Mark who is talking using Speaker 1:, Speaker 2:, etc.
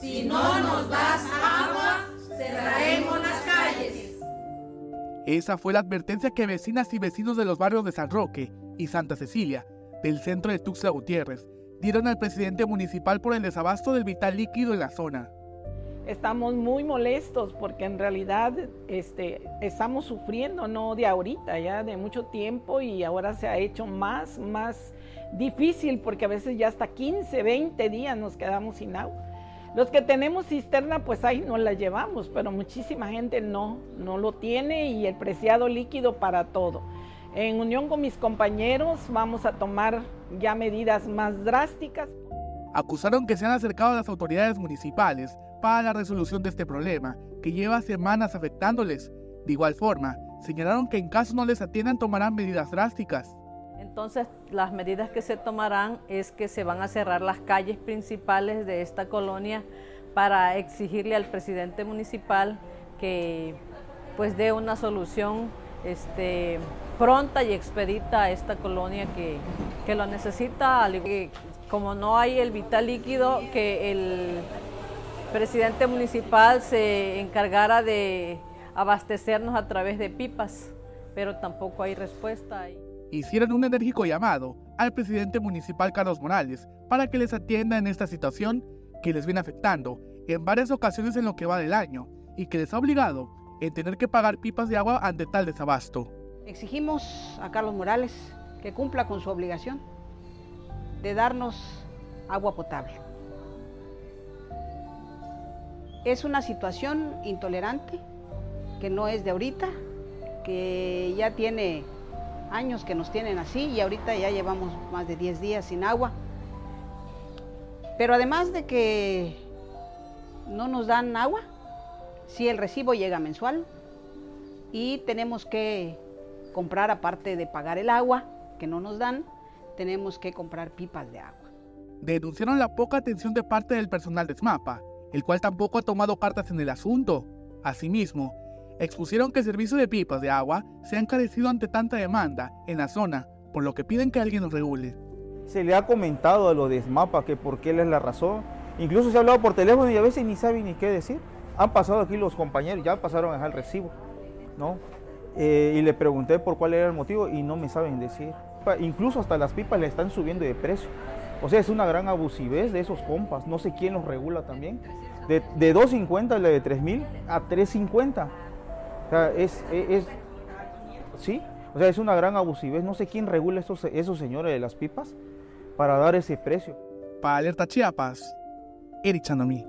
Speaker 1: Si no nos das agua, cerraremos las calles.
Speaker 2: Esa fue la advertencia que vecinas y vecinos de los barrios de San Roque y Santa Cecilia, del centro de Tuxtla Gutiérrez, dieron al presidente municipal por el desabasto del vital líquido en la zona.
Speaker 3: Estamos muy molestos porque en realidad este, estamos sufriendo, no de ahorita, ya de mucho tiempo y ahora se ha hecho más, más difícil porque a veces ya hasta 15, 20 días nos quedamos sin agua. Los que tenemos cisterna, pues ahí no la llevamos, pero muchísima gente no, no lo tiene y el preciado líquido para todo. En unión con mis compañeros vamos a tomar ya medidas más drásticas.
Speaker 2: Acusaron que se han acercado a las autoridades municipales para la resolución de este problema, que lleva semanas afectándoles. De igual forma, señalaron que en caso no les atiendan tomarán medidas drásticas.
Speaker 4: Entonces, las medidas que se tomarán es que se van a cerrar las calles principales de esta colonia para exigirle al presidente municipal que pues dé una solución este, pronta y expedita a esta colonia que, que lo necesita, como no hay el vital líquido, que el presidente municipal se encargara de abastecernos a través de pipas, pero tampoco hay respuesta.
Speaker 2: Hicieron un enérgico llamado al presidente municipal Carlos Morales para que les atienda en esta situación que les viene afectando en varias ocasiones en lo que va del año y que les ha obligado en tener que pagar pipas de agua ante tal desabasto.
Speaker 5: Exigimos a Carlos Morales que cumpla con su obligación de darnos agua potable. Es una situación intolerante que no es de ahorita, que ya tiene años que nos tienen así y ahorita ya llevamos más de 10 días sin agua. Pero además de que no nos dan agua, si el recibo llega mensual y tenemos que comprar, aparte de pagar el agua que no nos dan, tenemos que comprar pipas de agua.
Speaker 2: Denunciaron la poca atención de parte del personal de SMAPA, el cual tampoco ha tomado cartas en el asunto. Asimismo, expusieron que el servicio de pipas de agua se ha encarecido ante tanta demanda en la zona, por lo que piden que alguien los regule.
Speaker 6: Se le ha comentado a lo de SMAPA que por qué es la razón. Incluso se ha hablado por teléfono y a veces ni saben ni qué decir han pasado aquí los compañeros, ya pasaron a dejar el recibo, ¿no? Eh, y le pregunté por cuál era el motivo y no me saben decir. Incluso hasta las pipas le están subiendo de precio. O sea, es una gran abusivez de esos compas. No sé quién los regula también. De, de 2.50 la de 3.000 a 3.50. O sea, es, es, sí, o sea, es una gran abusivez. No sé quién regula esos, esos señores de las pipas para dar ese precio.
Speaker 2: Para Alerta Chiapas, Eric Chandomí.